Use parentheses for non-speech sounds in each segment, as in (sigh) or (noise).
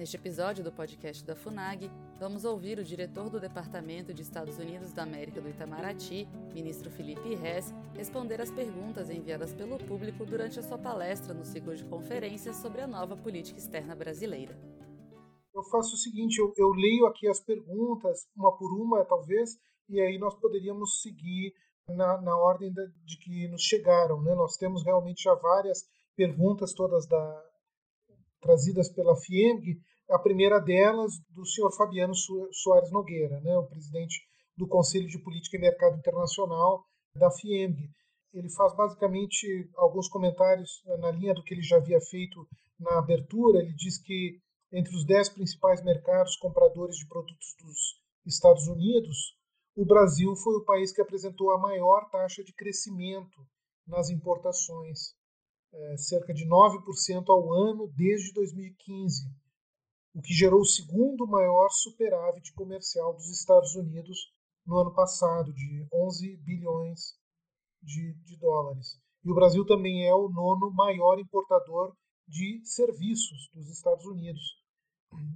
Neste episódio do podcast da FUNAG, vamos ouvir o diretor do Departamento de Estados Unidos da América do Itamaraty, ministro Felipe Rez, responder às perguntas enviadas pelo público durante a sua palestra no ciclo de conferências sobre a nova política externa brasileira. Eu faço o seguinte, eu, eu leio aqui as perguntas, uma por uma, talvez, e aí nós poderíamos seguir na, na ordem de, de que nos chegaram. Né? Nós temos realmente já várias perguntas, todas da, trazidas pela FIEMG, a primeira delas do senhor Fabiano Soares Nogueira, né, o presidente do Conselho de Política e Mercado Internacional da FIEMG. Ele faz basicamente alguns comentários na linha do que ele já havia feito na abertura. Ele diz que entre os dez principais mercados compradores de produtos dos Estados Unidos, o Brasil foi o país que apresentou a maior taxa de crescimento nas importações, é, cerca de 9% ao ano desde 2015, o que gerou o segundo maior superávit comercial dos Estados Unidos no ano passado, de 11 bilhões de, de dólares. E o Brasil também é o nono maior importador de serviços dos Estados Unidos.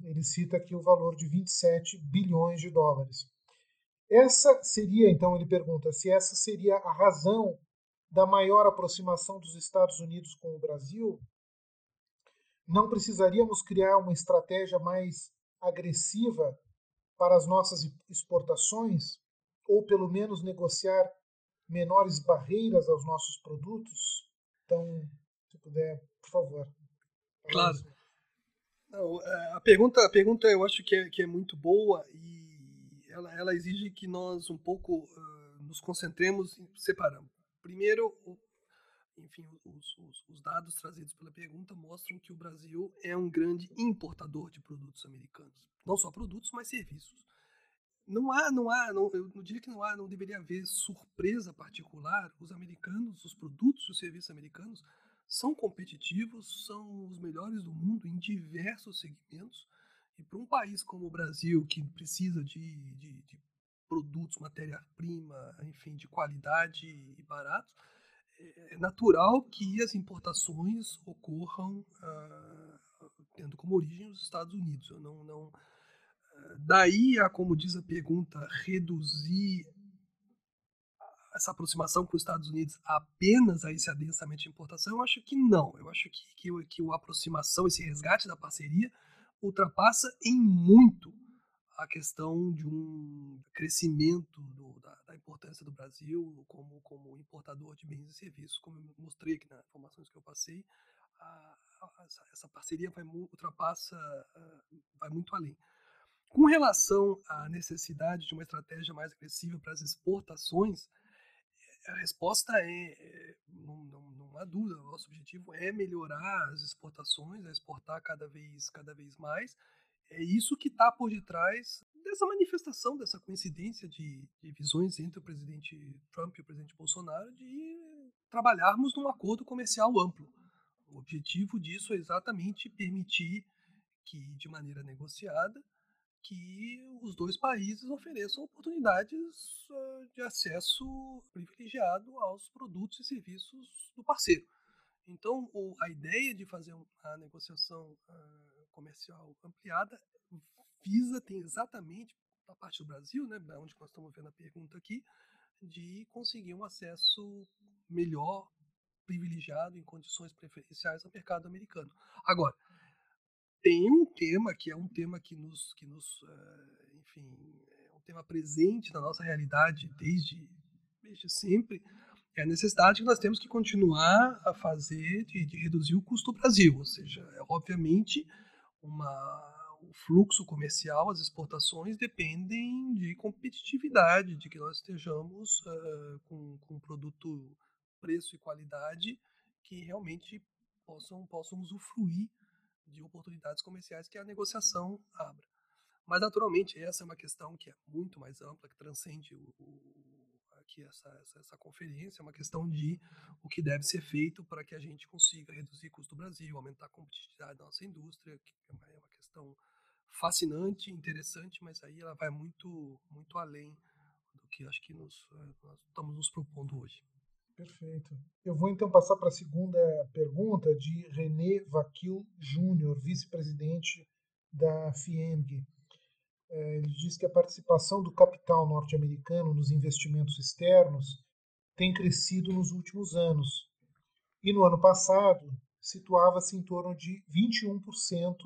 Ele cita aqui o valor de 27 bilhões de dólares. Essa seria, então, ele pergunta se essa seria a razão da maior aproximação dos Estados Unidos com o Brasil, não precisaríamos criar uma estratégia mais agressiva para as nossas exportações, ou pelo menos negociar menores barreiras aos nossos produtos? Então, se puder, por favor. Claro. Não, é, a pergunta, a pergunta eu acho que é, que é muito boa e ela, ela exige que nós um pouco uh, nos concentremos e separamos. Primeiro, enfim, os, os, os, dados trazidos pela pergunta mostram que o Brasil é um grande importador de produtos americanos. Não só produtos, mas serviços. Não há, não há, não, eu não diria que não há, não deveria haver surpresa particular. Os americanos, os produtos e os serviços americanos são competitivos, são os melhores do mundo em diversos segmentos. E para um país como o Brasil, que precisa de, de, de produtos, matéria-prima, enfim, de qualidade e baratos, é natural que as importações ocorram ah, tendo como origem os Estados Unidos. Eu não, não, ah, daí a, como diz a pergunta, reduzir essa aproximação com os Estados Unidos apenas a esse adensamento de importação, eu acho que não. Eu acho que, que, que a aproximação, esse resgate da parceria, ultrapassa em muito a questão de um crescimento do, da, da, importância do Brasil como, como importador de bens e serviços, como eu mostrei aqui nas informações que eu passei, a, a, essa parceria vai ultrapassa, vai muito além. Com relação à necessidade de uma estratégia mais agressiva para as exportações, a resposta é, é não, não, não, há dúvida, o nosso objetivo é melhorar as exportações, é exportar cada vez, cada vez mais, é isso que está por detrás dessa manifestação, dessa coincidência de, de, visões entre o presidente Trump e o presidente Bolsonaro de trabalharmos num acordo comercial amplo. O objetivo disso é exatamente permitir que, de maneira negociada, que os dois países ofereçam oportunidades uh, de acesso privilegiado aos produtos e serviços do parceiro. Então, a ideia de fazer a negociação uh, comercial ampliada visa, tem exatamente, da parte do Brasil, né, onde nós estamos vendo a pergunta aqui, de conseguir um acesso melhor, privilegiado, em condições preferenciais ao mercado americano. Agora, tem um tema que é um tema que nos, que nos uh, enfim, é um tema presente na nossa realidade desde, desde sempre, é a necessidade que nós temos que continuar a fazer de, de reduzir o custo do Brasil. Ou seja, é, obviamente, uma, o fluxo comercial, as exportações dependem de competitividade, de que nós estejamos uh, com, com produto, preço e qualidade que realmente possam, possam usufruir de oportunidades comerciais que a negociação abra. Mas, naturalmente, essa é uma questão que é muito mais ampla, que transcende o, o aqui essa, essa, essa, conferência, é uma questão de o que deve ser feito para que a gente consiga reduzir custo do Brasil, aumentar a competitividade da nossa indústria, que é uma, é uma questão fascinante, interessante, mas aí ela vai muito, muito além do que acho que nos, eh, nós estamos nos propondo hoje. Perfeito. Eu vou então passar para a segunda pergunta de René Vaquil Júnior, vice-presidente da FIENG. É, ele diz que a participação do capital norte-americano nos investimentos externos tem crescido nos últimos anos. E no ano passado, situava-se em torno de 21%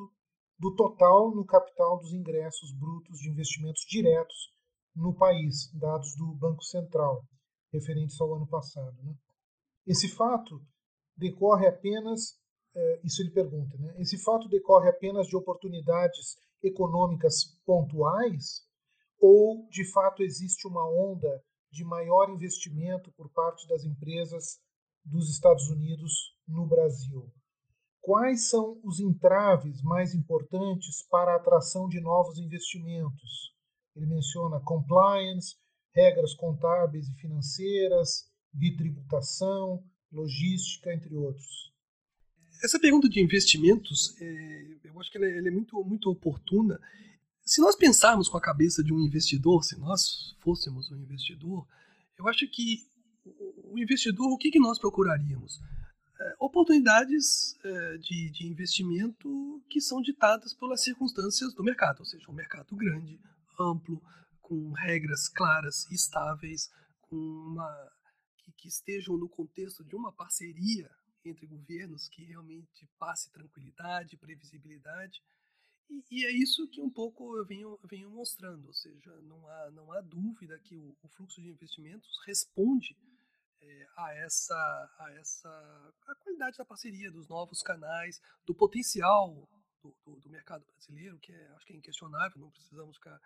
do total no capital dos ingressos brutos de investimentos diretos no país, dados do Banco Central, referentes ao ano passado. Né? Esse fato decorre apenas, isso ele pergunta, né? esse fato decorre apenas de oportunidades econômicas pontuais ou de fato existe uma onda de maior investimento por parte das empresas dos Estados Unidos no Brasil? Quais são os entraves mais importantes para a atração de novos investimentos? Ele menciona compliance, regras contábeis e financeiras, bitributação, logística, entre outros. Essa pergunta de investimentos, é, eu acho que ela, é, ela é muito, muito oportuna. Se nós pensarmos com a cabeça de um investidor, se nós fôssemos um investidor, eu acho que o investidor, o que, que nós procuraríamos? É, oportunidades é, de, de investimento que são ditadas pelas circunstâncias do mercado, ou seja, um mercado grande, amplo, com regras claras, estáveis, com uma que, que estejam no contexto de uma parceria entre governos que realmente passe tranquilidade, previsibilidade. E, e, é isso que um pouco eu venho, venho mostrando, ou seja, não há, não há dúvida que o, o fluxo de investimentos responde é, a essa a essa a qualidade da parceria, dos novos canais, do potencial do, do, do mercado brasileiro, que é, acho que é inquestionável, não precisamos ficar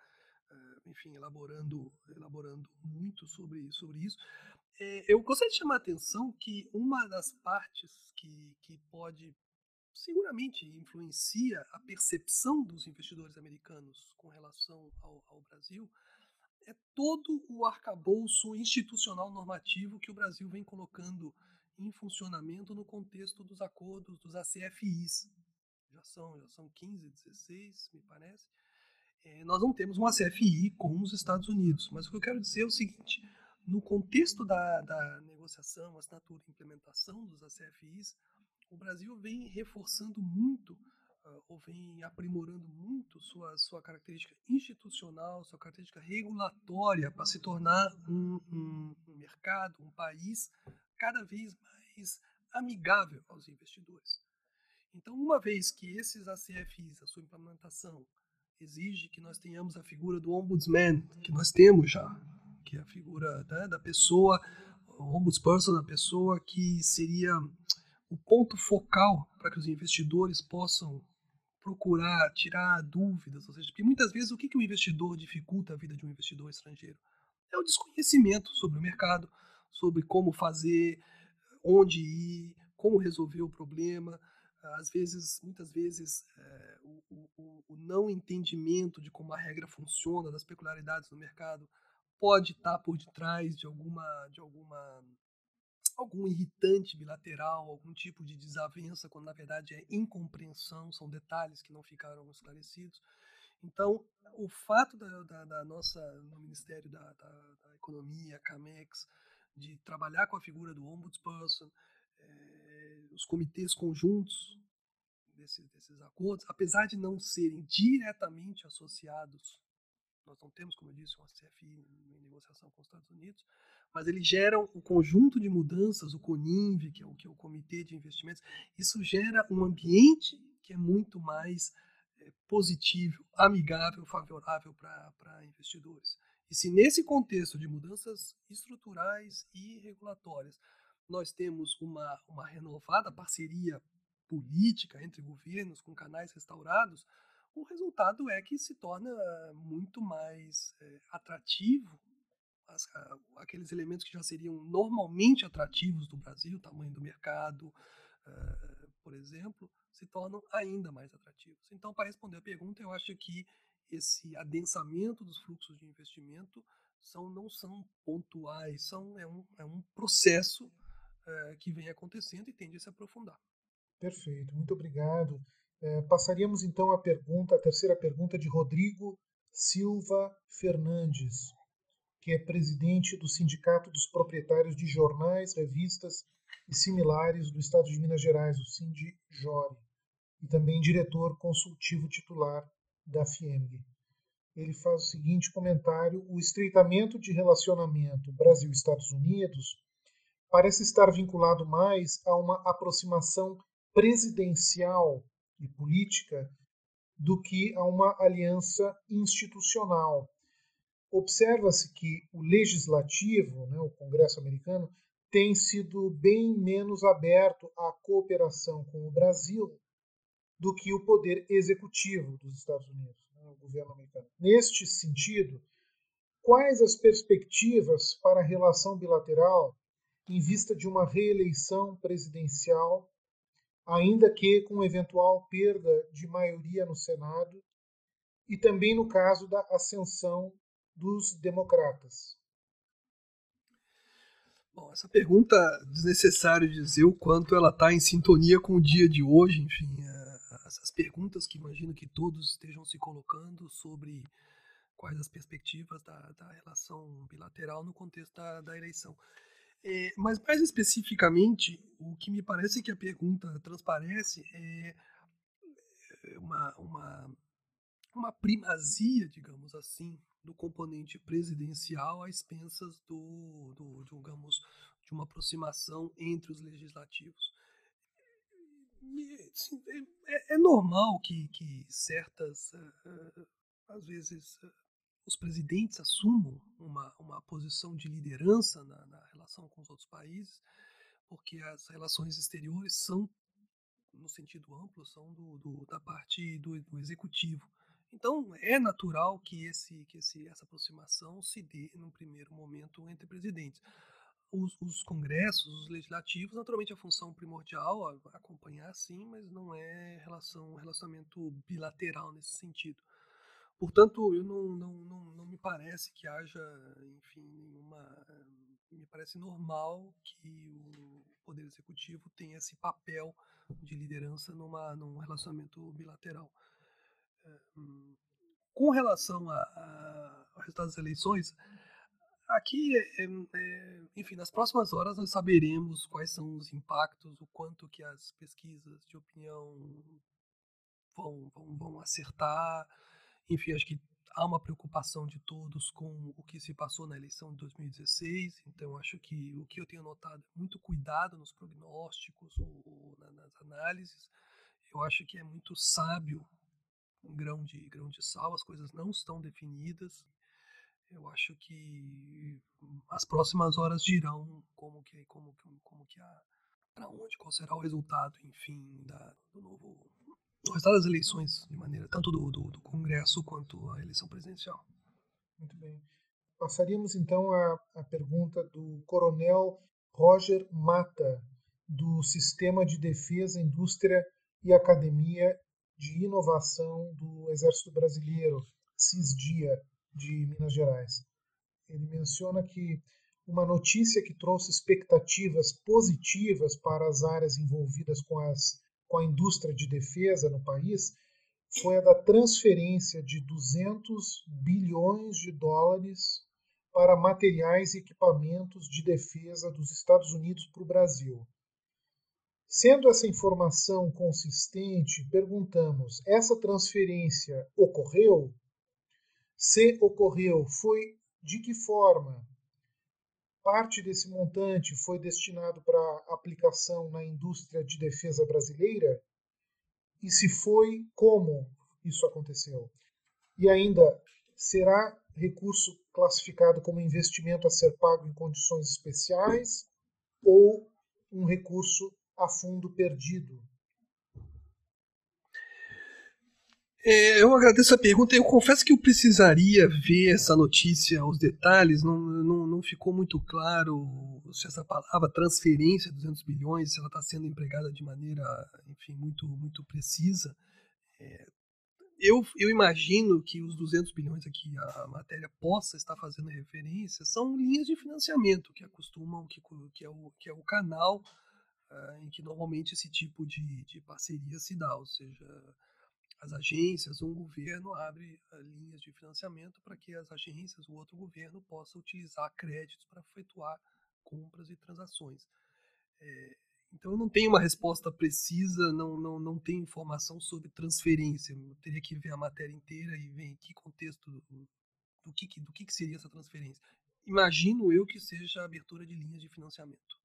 eh, enfim, elaborando, elaborando muito sobre, sobre isso. É, eu gostaria de chamar a atenção que uma das partes que, que pode, seguramente influencia a percepção dos investidores americanos com relação ao, ao Brasil é todo o arcabouço institucional normativo que o Brasil vem colocando em funcionamento no contexto dos acordos dos ACFIs. Já são, já são 15, 16, me parece, é, nós não temos uma CFI com os Estados Unidos. Mas o que eu quero dizer é o seguinte: no contexto da, da negociação, assinatura e implementação dos ACFIs, o Brasil vem reforçando muito uh, ou vem aprimorando muito sua, sua característica institucional, sua característica regulatória para se tornar um, um, um mercado, um país cada vez mais amigável aos investidores. Então, uma vez que esses ACFIs, a sua implementação, exige que nós tenhamos a figura do ombudsman, que nós temos já, que é a figura né, da pessoa, o ombudsperson, a pessoa que seria o ponto focal para que os investidores possam procurar tirar dúvidas, ou seja, porque muitas vezes o que, que o investidor dificulta a vida de um investidor estrangeiro? É o desconhecimento sobre o mercado, sobre como fazer, onde ir, como resolver o problema. Às vezes, muitas vezes, é, o, o, o, não entendimento de como a regra funciona, das peculiaridades do mercado, pode estar por detrás de alguma, de alguma algum irritante bilateral, algum tipo de desavença, quando na verdade é incompreensão, são detalhes que não ficaram esclarecidos. Então, o fato da, da, da nossa, no Ministério da, da, Economia, CAMEX, de trabalhar com a figura do ombudsperson, é, os comitês conjuntos desse, desses acordos, apesar de não serem diretamente associados, nós não temos, como eu disse, uma CFI em negociação com os Estados Unidos, mas eles geram um conjunto de mudanças, o CONINV, que é o, que é o Comitê de Investimentos, isso gera um ambiente que é muito mais é, positivo, amigável, favorável para investidores. E se nesse contexto de mudanças estruturais e regulatórias nós temos uma, uma renovada parceria política entre governos com canais restaurados, o resultado é que se torna muito mais é, atrativo as, aqueles elementos que já seriam normalmente atrativos do Brasil, tamanho do mercado, uh, por exemplo, se tornam ainda mais atrativos. Então, para responder a pergunta, eu acho que esse adensamento dos fluxos de investimento são, não são pontuais, são, é, um, é um processo uh, que vem acontecendo e tende a se aprofundar. Perfeito, muito obrigado. É, passaríamos então à pergunta, a terceira pergunta de Rodrigo Silva Fernandes, que é presidente do Sindicato dos Proprietários de Jornais, Revistas e Similares do Estado de Minas Gerais, o Sindjore, e também diretor consultivo titular da FIEMG. Ele faz o seguinte comentário: o estreitamento de relacionamento Brasil-Estados Unidos parece estar vinculado mais a uma aproximação presidencial e política do que a uma aliança institucional. Observa-se que o legislativo, né, o Congresso americano, tem sido bem menos aberto à cooperação com o Brasil do que o poder executivo dos Estados Unidos, né, o governo americano. Neste sentido, quais as perspectivas para a relação bilateral em vista de uma reeleição presidencial, ainda que com eventual perda de maioria no Senado, e também no caso da ascensão dos democratas? Bom, essa pergunta desnecessário dizer o quanto ela está em sintonia com o dia de hoje, enfim, essas perguntas que imagino que todos estejam se colocando sobre quais as perspectivas da, da relação bilateral no contexto da, da eleição. É, mas mais especificamente, o que me parece que a pergunta transparece é uma, uma, uma primazia, digamos assim, do componente presidencial às expensas do, do, digamos, de uma aproximação entre os legislativos. Assim, é, é, normal que, que certas, uh, às vezes, uh, os presidentes assumam uma, uma posição de liderança na, na relação com os outros países, porque as relações exteriores são, no sentido amplo, são do, do da parte do, do executivo. Então, é natural que, esse, que esse, essa aproximação se dê, num primeiro momento, entre presidentes. Os, os, congressos, os legislativos, naturalmente a função primordial é acompanhar sim, mas não é relação, relacionamento bilateral nesse sentido. Portanto, eu não, não, não, não me parece que haja, enfim, uma. Me parece normal que o Poder Executivo tenha esse papel de liderança numa, num relacionamento bilateral. Com relação ao resultado das eleições, aqui, é, é, enfim, nas próximas horas nós saberemos quais são os impactos, o quanto que as pesquisas de opinião vão, vão, vão acertar. Enfim, acho que há uma preocupação de todos com o que se passou na eleição de 2016, então acho que o que eu tenho notado é muito cuidado nos prognósticos ou, ou nas análises. Eu acho que é muito sábio um grão de grão de sal, as coisas não estão definidas. Eu acho que as próximas horas dirão como que como como que a para onde qual será o resultado, enfim, da, do novo o resultado das eleições de maneira tanto do, do, do Congresso quanto a eleição presidencial. Muito bem. Passaríamos então à, à pergunta do Coronel Roger Mata do Sistema de Defesa, Indústria e Academia de Inovação do Exército Brasileiro, CISDIA, de Minas Gerais. Ele menciona que uma notícia que trouxe expectativas positivas para as áreas envolvidas com, as, com a indústria de defesa no país foi a da transferência de 200 bilhões de dólares para materiais e equipamentos de defesa dos Estados Unidos para o Brasil. Sendo essa informação consistente, perguntamos: essa transferência ocorreu? Se ocorreu, foi de que forma? Parte desse montante foi destinado para aplicação na indústria de defesa brasileira? E se foi, como isso aconteceu? E ainda, será recurso classificado como investimento a ser pago em condições especiais ou um recurso a fundo perdido? É, eu agradeço a pergunta. Eu confesso que eu precisaria ver essa notícia, os detalhes. Não, não, não ficou muito claro se essa palavra transferência de 200 bilhões, se ela está sendo empregada de maneira, enfim, muito, muito precisa. É, eu, eu imagino que os 200 bilhões aqui a matéria possa estar fazendo referência são linhas de financiamento que acostumam, que, que, é, o, que é o canal uh, em que normalmente esse tipo de, de parceria se dá, ou seja, as agências, um governo abre uh, linhas de financiamento para que as agências, o outro governo, possa utilizar créditos para efetuar compras e transações. É, Então eu não tenho uma resposta precisa, não, não, não tenho informação sobre transferência. Eu teria que ver a matéria inteira e ver em que contexto do que, do que seria essa transferência. Imagino eu que seja a abertura de linhas de financiamento.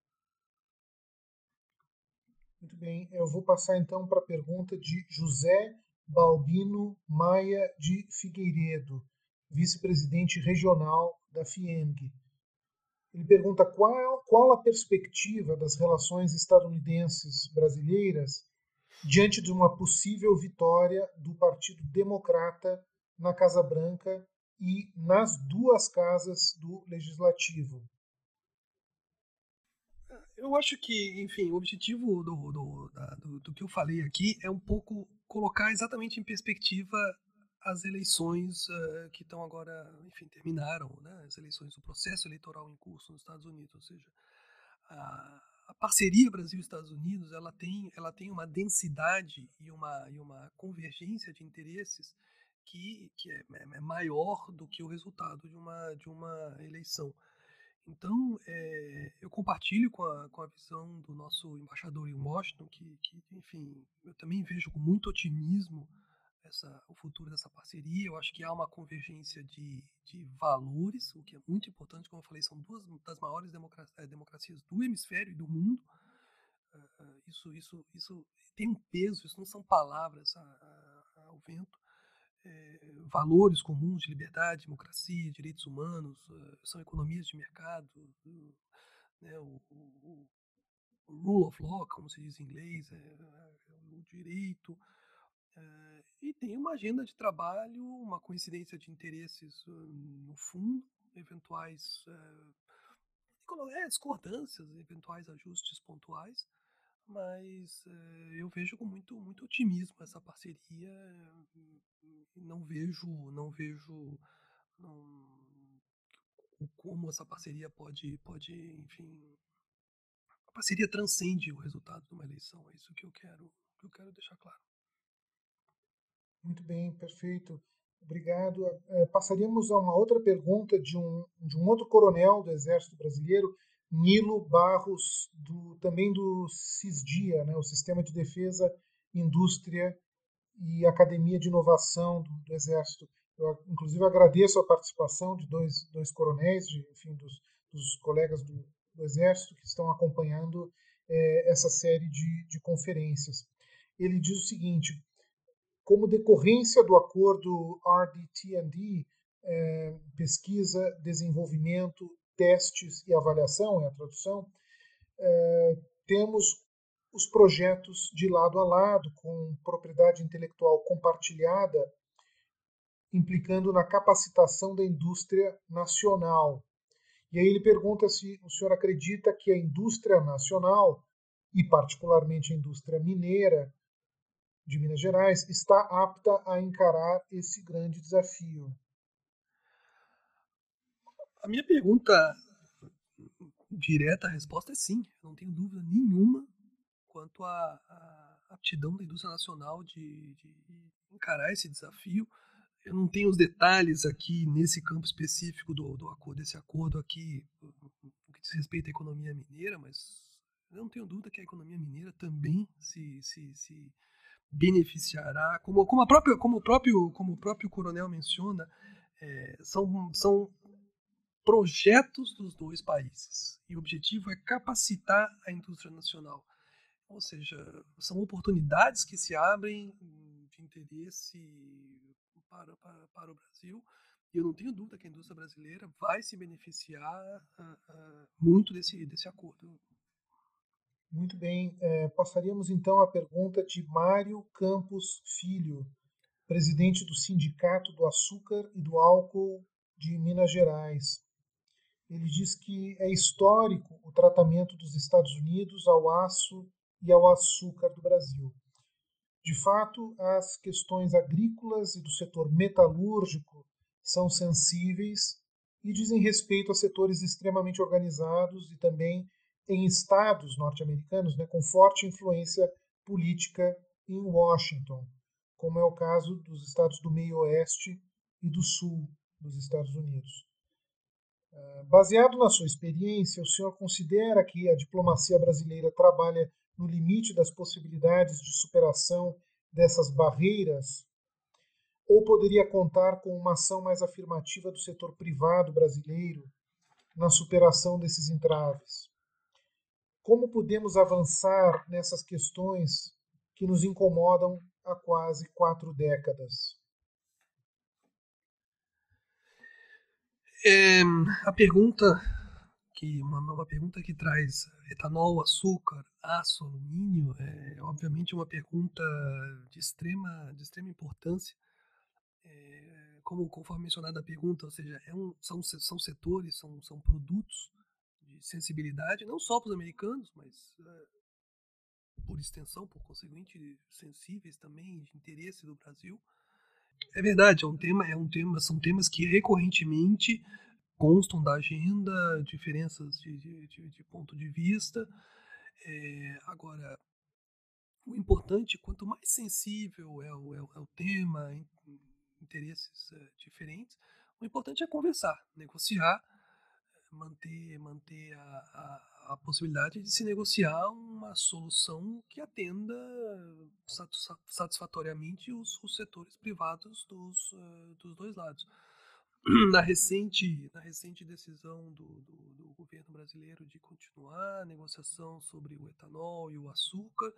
Muito bem, eu vou passar então para a pergunta de José Balbino Maia de Figueiredo, vice-presidente regional da FIENG. Ele pergunta qual, qual a perspectiva das relações estadunidenses brasileiras diante de uma possível vitória do Partido Democrata na Casa Branca e nas duas casas do Legislativo. Eu acho que, enfim, o objetivo do, do, do, do que eu falei aqui é um pouco colocar exatamente em perspectiva as eleições uh, que estão agora, enfim, terminaram, né? as eleições, o processo eleitoral em curso nos Estados Unidos, ou seja, a, a parceria Brasil-Estados Unidos, ela tem, ela tem uma densidade e uma, e uma convergência de interesses que, que é, é, maior do que o resultado de uma, de uma eleição. Então, é, eu compartilho com a, com a visão do nosso embaixador em Washington, que, que, enfim, eu também vejo com muito otimismo essa, o futuro dessa parceria. Eu acho que há uma convergência de, de valores, o que é muito importante, como eu falei, são duas das maiores democracias, é, democracias do hemisfério e do mundo. Uh, isso, isso, isso tem um peso, isso não são palavras ao vento é, valores comuns de liberdade, democracia, direitos humanos, uh, são economias de mercado, uh, né, o, o, o, rule of law, como se diz em inglês, é, é o direito, é, e tem uma agenda de trabalho, uma coincidência de interesses no fundo, eventuais discordâncias, eventuais ajustes pontuais, mas é, eu vejo com muito muito otimismo essa parceria não vejo não vejo não, como essa parceria pode pode enfim a parceria transcende o resultado de uma eleição é isso que eu quero que eu quero deixar claro. Muito bem perfeito. Obrigado. É, passaríamos a uma outra pergunta de um de um outro coronel do exército brasileiro Nilo Barros, do, também do CISDIA, né, o Sistema de Defesa, Indústria e Academia de Inovação do, do Exército. Eu, inclusive, agradeço a participação de dois, dois coronéis, de, enfim, dos, dos colegas do, do, Exército que estão acompanhando é, essa série de, de conferências. Ele diz o seguinte: como decorrência do acordo RDT&D, é, pesquisa, desenvolvimento testes e avaliação, é a tradução, é, temos os projetos de lado a lado, com propriedade intelectual compartilhada, implicando na capacitação da indústria nacional. E aí ele pergunta se o senhor acredita que a indústria nacional, e particularmente a indústria mineira de Minas Gerais, está apta a encarar esse grande desafio. A minha pergunta direta, a resposta é sim. Não tenho dúvida nenhuma quanto à, aptidão da indústria nacional de, de, encarar esse desafio. Eu não tenho os detalhes aqui nesse campo específico do, do acordo, desse acordo aqui, no que diz respeito à economia mineira, mas eu não tenho dúvida que a economia mineira também se, se, se beneficiará, como, como, a própria, como, o próprio, como o próprio coronel menciona, é, são, são projetos dos dois países. E o objetivo é capacitar a indústria nacional. Ou seja, são oportunidades que se abrem de interesse para, para, para o Brasil. E eu não tenho dúvida que a indústria brasileira vai se beneficiar uh, uh, muito desse, desse acordo. Muito bem. É, passaríamos então à pergunta de Mário Campos Filho, presidente do Sindicato do Açúcar e do Álcool de Minas Gerais. Ele diz que é histórico o tratamento dos Estados Unidos ao aço e ao açúcar do Brasil. De fato, as questões agrícolas e do setor metalúrgico são sensíveis e dizem respeito a setores extremamente organizados e também em estados norte-americanos né, com forte influência política em Washington, como é o caso dos estados do meio-oeste e do sul dos Estados Unidos. Baseado na sua experiência, o senhor considera que a diplomacia brasileira trabalha no limite das possibilidades de superação dessas barreiras? Ou poderia contar com uma ação mais afirmativa do setor privado brasileiro na superação desses entraves? Como podemos avançar nessas questões que nos incomodam há quase quatro décadas? É, a pergunta que uma, uma, pergunta que traz etanol, açúcar, aço, alumínio é obviamente uma pergunta de extrema de extrema importância. É, como conforme mencionado a pergunta, ou seja, é um, são são setores, são são produtos de sensibilidade não só para os americanos, mas é, por extensão, por conseguinte, sensíveis também de interesse do Brasil. É verdade, é um tema, é um tema, são temas que recorrentemente constam da agenda, diferenças de, de, de, ponto de vista. É, agora, o importante, quanto mais sensível é o, é o, é o tema, interesses é, diferentes, o importante é conversar, negociar, manter, manter a, a, a, possibilidade de se negociar uma solução que atenda satisfatoriamente os, os setores privados dos, uh, dos dois lados. (clears throat) Na recente, na recente decisão do, do, do, governo brasileiro de continuar a negociação sobre o etanol e o açúcar,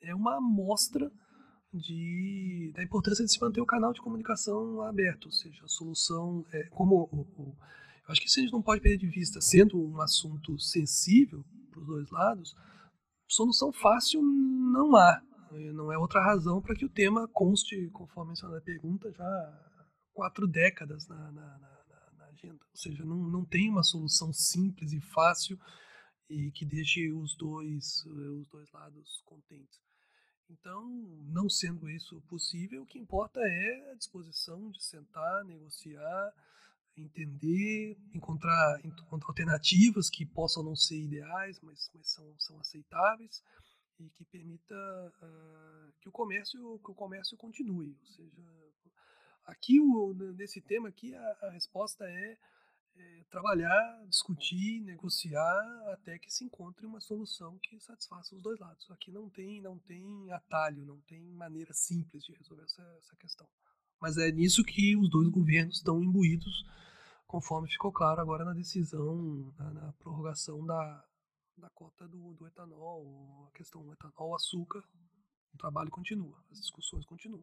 é uma amostra de, da importância de se manter o canal de comunicação aberto, ou seja, a solução, é, como o eu acho que isso a gente não pode perder de vista, sendo um assunto sensível para os dois lados, solução fácil não há. Não é outra razão para que o tema conste, conforme mencionado na pergunta, já quatro décadas na, na, na, na agenda. Ou seja, não, não tem uma solução simples e fácil e que deixe os dois, os dois lados contentes. Então, não sendo isso possível, o que importa é a disposição de sentar, negociar, entender, encontrar, encontrar alternativas que possam não ser ideais, mas, mas são, são aceitáveis e que permita uh, que o comércio que o comércio continue. Ou seja, aqui o, nesse tema aqui a, a resposta é, é, trabalhar, discutir, negociar até que se encontre uma solução que satisfaça os dois lados. Aqui não tem não tem atalho, não tem maneira simples de resolver essa, essa questão. Mas é nisso que os dois governos estão imbuídos, conforme ficou claro agora na decisão, na, na prorrogação da, da cota do, do, etanol, a questão do etanol, açúcar. O trabalho continua, as discussões continuam.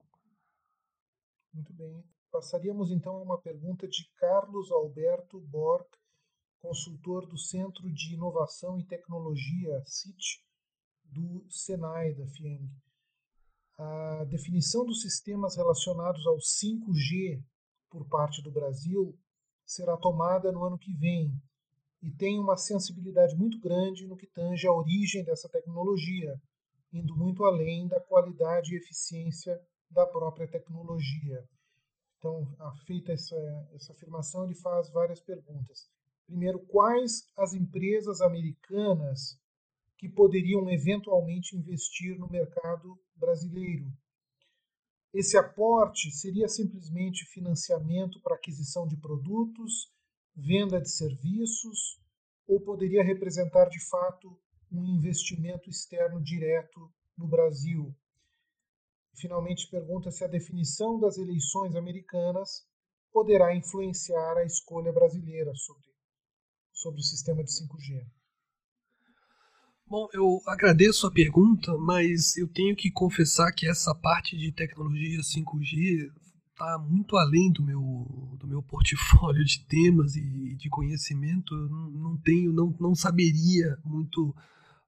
Muito bem. Passaríamos então a uma pergunta de Carlos Alberto Borg, consultor do Centro de Inovação e Tecnologia, CIT, do Senai, da FIENG a definição dos sistemas relacionados ao 5G por parte do Brasil será tomada no ano que vem e tem uma sensibilidade muito grande no que tange à origem dessa tecnologia, indo muito além da qualidade e eficiência da própria tecnologia. Então, feita essa, essa afirmação, ele faz várias perguntas. Primeiro, quais as empresas americanas que poderiam eventualmente investir no mercado brasileiro. Esse aporte seria simplesmente financiamento para aquisição de produtos, venda de serviços, ou poderia representar de fato um investimento externo direto no Brasil? Finalmente, pergunta se a definição das eleições americanas poderá influenciar a escolha brasileira sobre, sobre o sistema de 5G. Bom, eu agradeço a pergunta, mas eu tenho que confessar que essa parte de tecnologia 5G está muito além do meu, do meu portfólio de temas e de conhecimento. Eu não, tenho, não, não saberia muito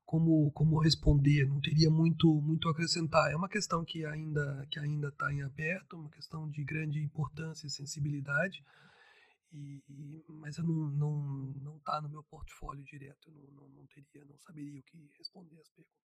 como, como responder, não teria muito, muito a acrescentar. É uma questão que ainda que ainda está em aberto, uma questão de grande importância e sensibilidade. E, mas eu não não não está no meu portfólio direto, eu não, não, não teria, não saberia o que responder às perguntas.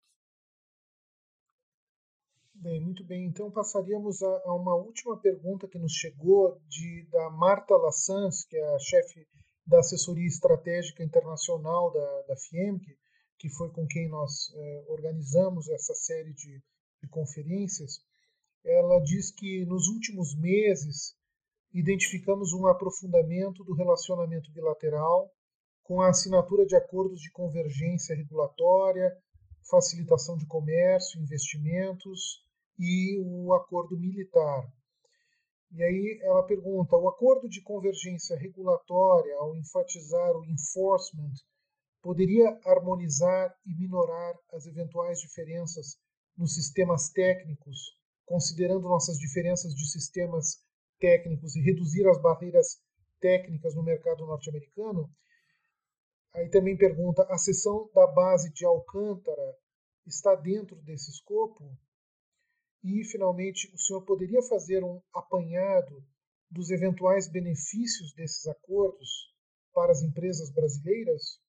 Bem, muito bem. Então passaríamos a, a, uma última pergunta que nos chegou de da Marta Lassans, que é a chefe da assessoria estratégica internacional da, da FIEMG, que foi com quem nós eh, organizamos essa série de, de conferências. Ela diz que nos últimos meses identificamos um aprofundamento do relacionamento bilateral com a assinatura de acordos de convergência regulatória, facilitação de comércio, investimentos e o acordo militar. E aí ela pergunta: o acordo de convergência regulatória, ao enfatizar o enforcement, poderia harmonizar e minorar as eventuais diferenças nos sistemas técnicos, considerando nossas diferenças de sistemas técnicos e reduzir as barreiras técnicas no mercado norte-americano? Aí também pergunta: a seção da base de Alcântara está dentro desse escopo? E, finalmente, o senhor poderia fazer um apanhado dos eventuais benefícios desses acordos para as empresas brasileiras?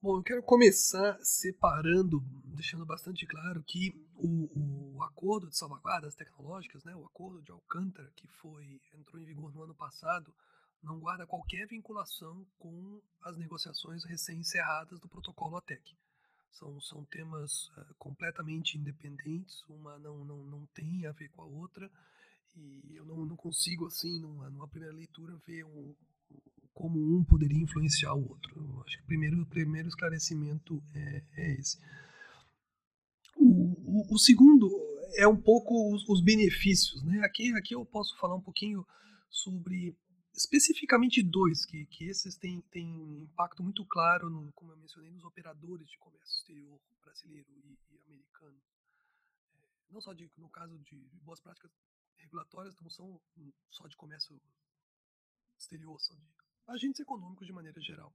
Bom, eu quero começar separando, deixando bastante claro que o, o acordo de salvaguardas tecnológicas, né, o acordo de Alcântara, que foi entrou em vigor no ano passado, não guarda qualquer vinculação com as negociações recém-encerradas do protocolo ATEC. São, são temas uh, completamente independentes, uma não, não, não tem a ver com a outra, e eu não, não consigo, assim, numa, numa primeira leitura, ver um, como um poderia influenciar o outro. Eu acho que primeiro, o primeiro esclarecimento é, é esse. O, o, o, segundo é um pouco os, os benefícios. Né? Aqui, aqui eu posso falar um pouquinho sobre especificamente dois, que, que esses têm, têm impacto muito claro, no, como eu mencionei, nos operadores de comércio exterior brasileiro e, e americano. É, não só de, no caso de boas práticas regulatórias, não são só de comércio exterior, são de agentes econômicos de maneira geral.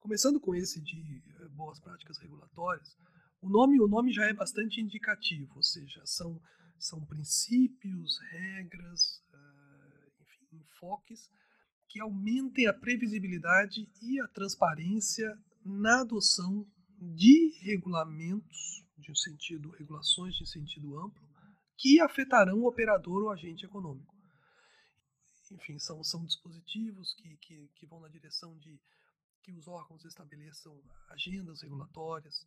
Começando com esse de eh, boas práticas regulatórias, o nome, o nome já é bastante indicativo, ou seja, são, são princípios, regras, enfoques que aumentem a previsibilidade e a transparência na adoção de regulamentos, de um sentido, regulações de sentido amplo, que afetarão o operador ou agente econômico. Enfim, são, são dispositivos que, que, que vão na direção de que os órgãos estabeleçam agendas regulatórias,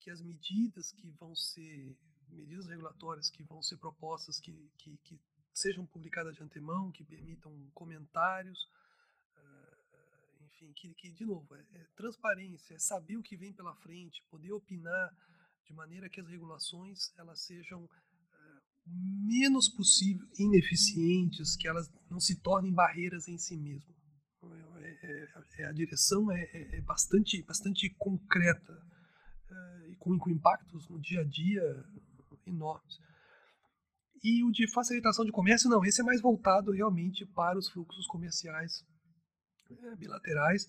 que as medidas que vão ser medidas regulatórias que vão ser propostas que, que, que sejam publicadas de antemão, que permitam comentários, uh, enfim, que, que, de novo, é, é, transparência, é saber o que vem pela frente, poder opinar de maneira que as regulações elas sejam menos possível ineficientes, que elas não se tornem barreiras em si mesmo. É, é, é a direção é, é, bastante, bastante concreta uh, e com, com impactos no dia a dia enormes. E o de facilitação de comércio, não, esse é mais voltado realmente para os fluxos comerciais é, bilaterais.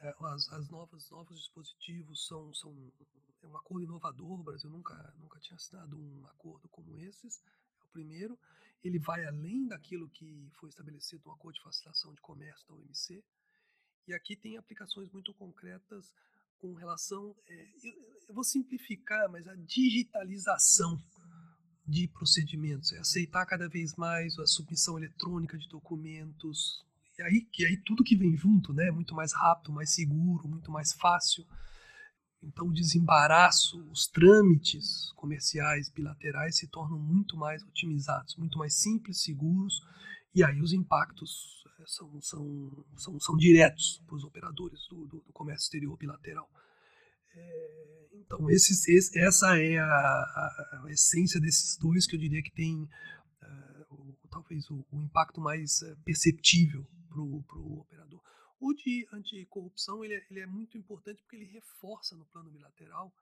É, as, as novas novos dispositivos são, são é um acordo inovador. O Brasil nunca, nunca tinha assinado um acordo como esses. É o primeiro. Ele vai além daquilo que foi estabelecido no acordo de facilitação de comércio da OMC. E aqui tem aplicações muito concretas com relação. É, eu, eu vou simplificar, mas a digitalização de procedimentos, é aceitar cada vez mais a submissão eletrônica de documentos, e aí, que aí tudo que vem junto, né, é muito mais rápido, mais seguro, muito mais fácil. Então o desembaraço, os trâmites comerciais bilaterais se tornam muito mais otimizados, muito mais simples, seguros, e aí os impactos eh, são, são, são, são diretos para os operadores do, do, do comércio exterior bilateral. É, então, esse, essa é a, a, essência desses dois que eu diria que tem uh, o, talvez o, o, impacto mais perceptível para o operador. O de anticorrupção ele é, ele é muito importante porque ele reforça no plano bilateral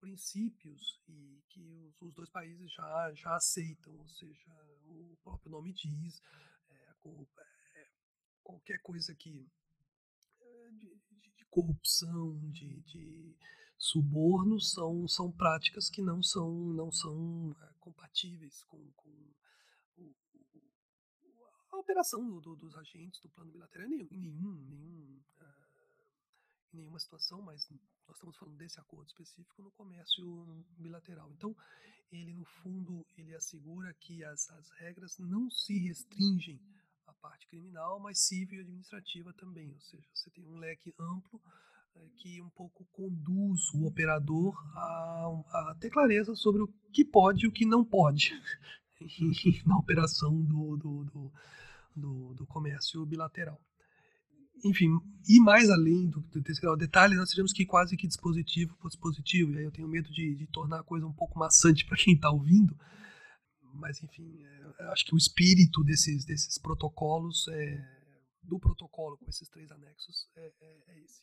princípios e que os, os, dois países já, já aceitam, ou seja, o próprio nome diz, é, é, qualquer coisa que é, de, de, de corrupção, de, de suborno são, são práticas que não são, não são é, compatíveis com, com a operação do, do, dos agentes do plano bilateral em nenhum, nenhum, nenhum uh, em nenhuma situação, mas nós estamos falando desse acordo específico no comércio bilateral. Então, ele no fundo ele assegura que as, as regras não se restringem à parte criminal, mas civil e administrativa também, ou seja, você tem um leque amplo é, que um pouco conduz o operador a, a, ter clareza sobre o que pode e o que não pode (laughs) na operação do, do, do, do, do comércio bilateral. enfim, ir mais além do, grau de detalhe, nós teríamos que quase que dispositivo por dispositivo, e aí eu tenho medo de, de tornar a coisa um pouco maçante para quem está ouvindo, mas enfim, é, acho que o espírito desses, desses protocolos, é, do protocolo com esses três anexos, é, é, é esse.